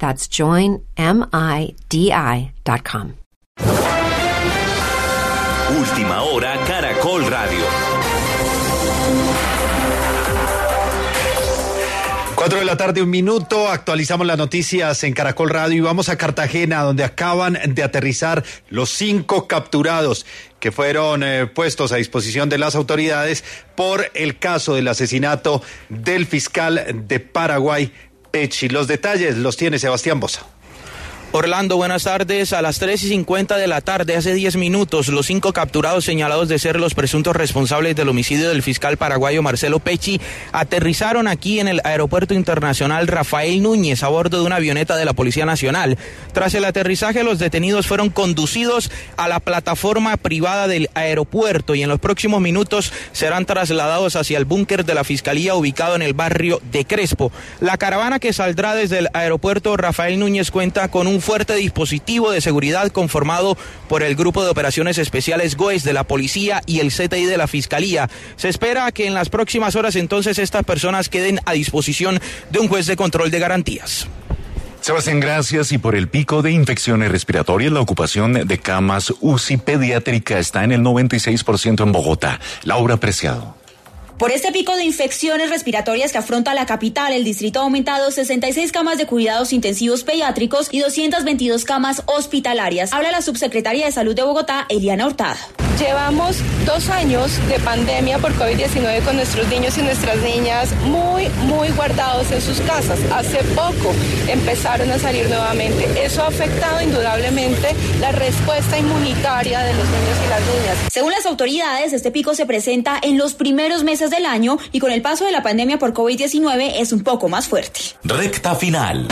That's joinmidi.com. Última hora, Caracol Radio. 4 de la tarde, un minuto. Actualizamos las noticias en Caracol Radio y vamos a Cartagena, donde acaban de aterrizar los cinco capturados que fueron eh, puestos a disposición de las autoridades por el caso del asesinato del fiscal de Paraguay, Pechi. Los detalles los tiene Sebastián Bosa. Orlando, buenas tardes. A las 3 y 50 de la tarde, hace 10 minutos, los cinco capturados señalados de ser los presuntos responsables del homicidio del fiscal paraguayo Marcelo Pecci aterrizaron aquí en el Aeropuerto Internacional Rafael Núñez a bordo de una avioneta de la Policía Nacional. Tras el aterrizaje, los detenidos fueron conducidos a la plataforma privada del aeropuerto y en los próximos minutos serán trasladados hacia el búnker de la Fiscalía ubicado en el barrio de Crespo. La caravana que saldrá desde el aeropuerto Rafael Núñez cuenta con un fuerte dispositivo de seguridad conformado por el Grupo de Operaciones Especiales GOES de la Policía y el CTI de la Fiscalía. Se espera que en las próximas horas entonces estas personas queden a disposición de un juez de control de garantías. Sebastián, gracias. Y por el pico de infecciones respiratorias, la ocupación de camas UCI pediátrica está en el 96% en Bogotá. Laura Preciado. Por este pico de infecciones respiratorias que afronta la capital, el distrito ha aumentado 66 camas de cuidados intensivos pediátricos y 222 camas hospitalarias. Habla la subsecretaria de Salud de Bogotá, Eliana Hurtado. Llevamos dos años de pandemia por COVID-19 con nuestros niños y nuestras niñas muy, muy guardados en sus casas. Hace poco empezaron a salir nuevamente. Eso ha afectado indudablemente la respuesta inmunitaria de los niños y las niñas. Según las autoridades, este pico se presenta en los primeros meses del año y con el paso de la pandemia por COVID-19 es un poco más fuerte. Recta final.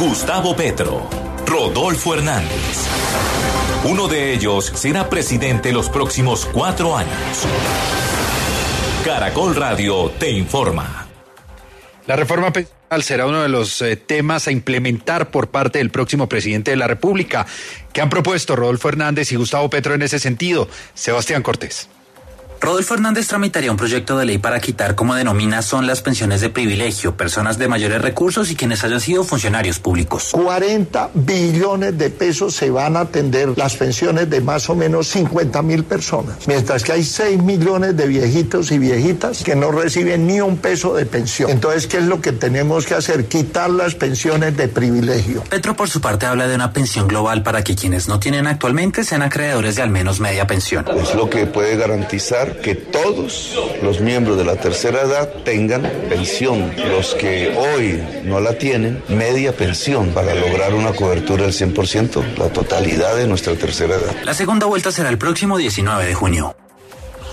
Gustavo Petro, Rodolfo Hernández. Uno de ellos será presidente los próximos cuatro años. Caracol Radio te informa. La reforma pensional será uno de los eh, temas a implementar por parte del próximo presidente de la República. ¿Qué han propuesto Rodolfo Hernández y Gustavo Petro en ese sentido? Sebastián Cortés. Rodolfo Hernández tramitaría un proyecto de ley para quitar, como denomina, son las pensiones de privilegio, personas de mayores recursos y quienes hayan sido funcionarios públicos. 40 billones de pesos se van a atender las pensiones de más o menos 50 mil personas, mientras que hay 6 millones de viejitos y viejitas que no reciben ni un peso de pensión. Entonces, ¿qué es lo que tenemos que hacer? Quitar las pensiones de privilegio. Petro, por su parte, habla de una pensión global para que quienes no tienen actualmente sean acreedores de al menos media pensión. Es lo que puede garantizar que todos los miembros de la tercera edad tengan pensión. Los que hoy no la tienen, media pensión para lograr una cobertura del 100%, la totalidad de nuestra tercera edad. La segunda vuelta será el próximo 19 de junio.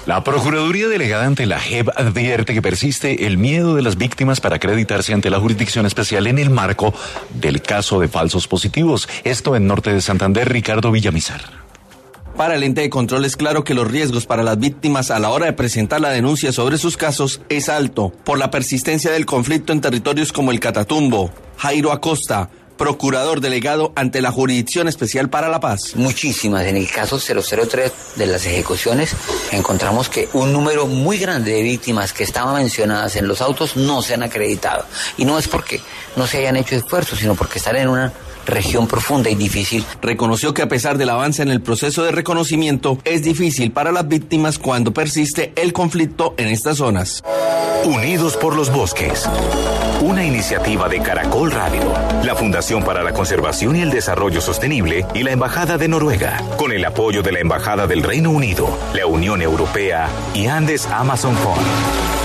La Procuraduría Delegada ante la JEP advierte que persiste el miedo de las víctimas para acreditarse ante la Jurisdicción Especial en el marco del caso de falsos positivos. Esto en Norte de Santander, Ricardo Villamizar. Para el ente de control es claro que los riesgos para las víctimas a la hora de presentar la denuncia sobre sus casos es alto por la persistencia del conflicto en territorios como el Catatumbo. Jairo Acosta, procurador delegado ante la Jurisdicción Especial para la Paz. Muchísimas. En el caso 003 de las ejecuciones encontramos que un número muy grande de víctimas que estaban mencionadas en los autos no se han acreditado. Y no es porque no se hayan hecho esfuerzos, sino porque están en una región profunda y difícil. Reconoció que a pesar del avance en el proceso de reconocimiento, es difícil para las víctimas cuando persiste el conflicto en estas zonas. Unidos por los bosques. Una iniciativa de Caracol Radio, la Fundación para la Conservación y el Desarrollo Sostenible y la Embajada de Noruega, con el apoyo de la Embajada del Reino Unido, la Unión Europea y Andes Amazon Fund.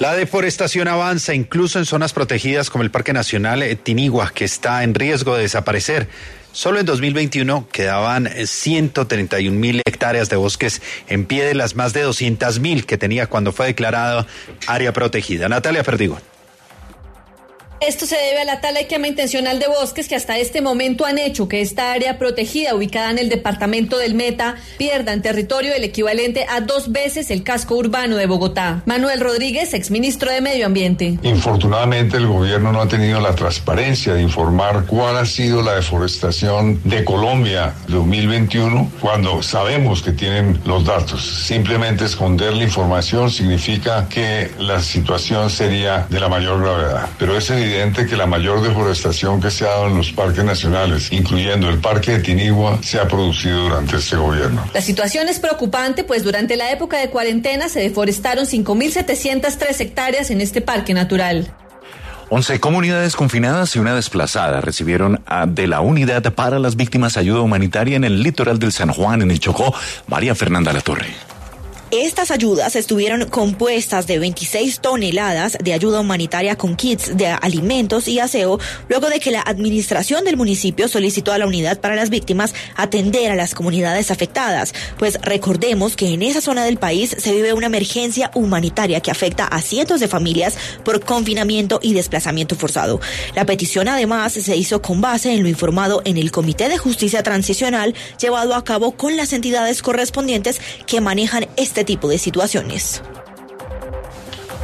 La deforestación avanza incluso en zonas protegidas como el Parque Nacional Tinigua, que está en riesgo de desaparecer. Solo en 2021 quedaban 131 mil hectáreas de bosques en pie de las más de 200 mil que tenía cuando fue declarado área protegida. Natalia Perdigón. Esto se debe a la tala y quema intencional de bosques que hasta este momento han hecho que esta área protegida ubicada en el departamento del Meta pierda en territorio el equivalente a dos veces el casco urbano de Bogotá. Manuel Rodríguez, exministro de Medio Ambiente. Infortunadamente el gobierno no ha tenido la transparencia de informar cuál ha sido la deforestación de Colombia 2021 cuando sabemos que tienen los datos. Simplemente esconder la información significa que la situación sería de la mayor gravedad. Pero es evidente que la mayor deforestación que se ha dado en los parques nacionales, incluyendo el parque de Tinigua, se ha producido durante este gobierno. La situación es preocupante, pues durante la época de cuarentena se deforestaron 5.703 hectáreas en este parque natural. 11 comunidades confinadas y una desplazada recibieron de la Unidad para las Víctimas Ayuda Humanitaria en el litoral del San Juan, en el Chocó, María Fernanda Latorre. Estas ayudas estuvieron compuestas de 26 toneladas de ayuda humanitaria con kits de alimentos y aseo, luego de que la administración del municipio solicitó a la unidad para las víctimas atender a las comunidades afectadas. Pues recordemos que en esa zona del país se vive una emergencia humanitaria que afecta a cientos de familias por confinamiento y desplazamiento forzado. La petición además se hizo con base en lo informado en el Comité de Justicia Transicional llevado a cabo con las entidades correspondientes que manejan este este tipo de situaciones.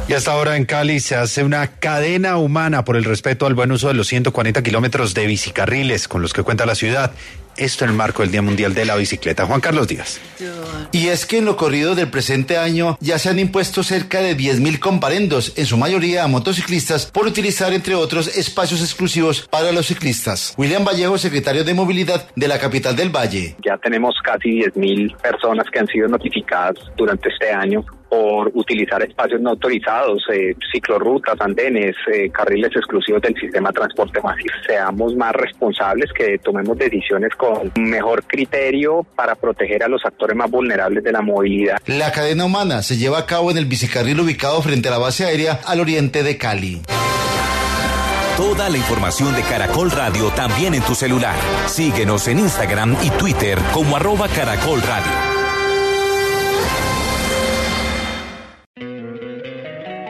Y hasta ahora en Cali se hace una cadena humana por el respeto al buen uso de los 140 kilómetros de bicicarriles con los que cuenta la ciudad. Esto en el marco del Día Mundial de la Bicicleta. Juan Carlos Díaz. Y es que en lo corrido del presente año ya se han impuesto cerca de 10.000 comparendos, en su mayoría a motociclistas, por utilizar, entre otros, espacios exclusivos para los ciclistas. William Vallejo, secretario de Movilidad de la capital del Valle. Ya tenemos casi 10.000 personas que han sido notificadas durante este año por utilizar espacios no autorizados, eh, ciclorrutas, andenes, eh, carriles exclusivos del sistema de transporte masivo. Seamos más responsables, que tomemos decisiones con mejor criterio para proteger a los actores más vulnerables de la movilidad. La cadena humana se lleva a cabo en el bicicarril ubicado frente a la base aérea al oriente de Cali. Toda la información de Caracol Radio también en tu celular. Síguenos en Instagram y Twitter como arroba Caracol Radio.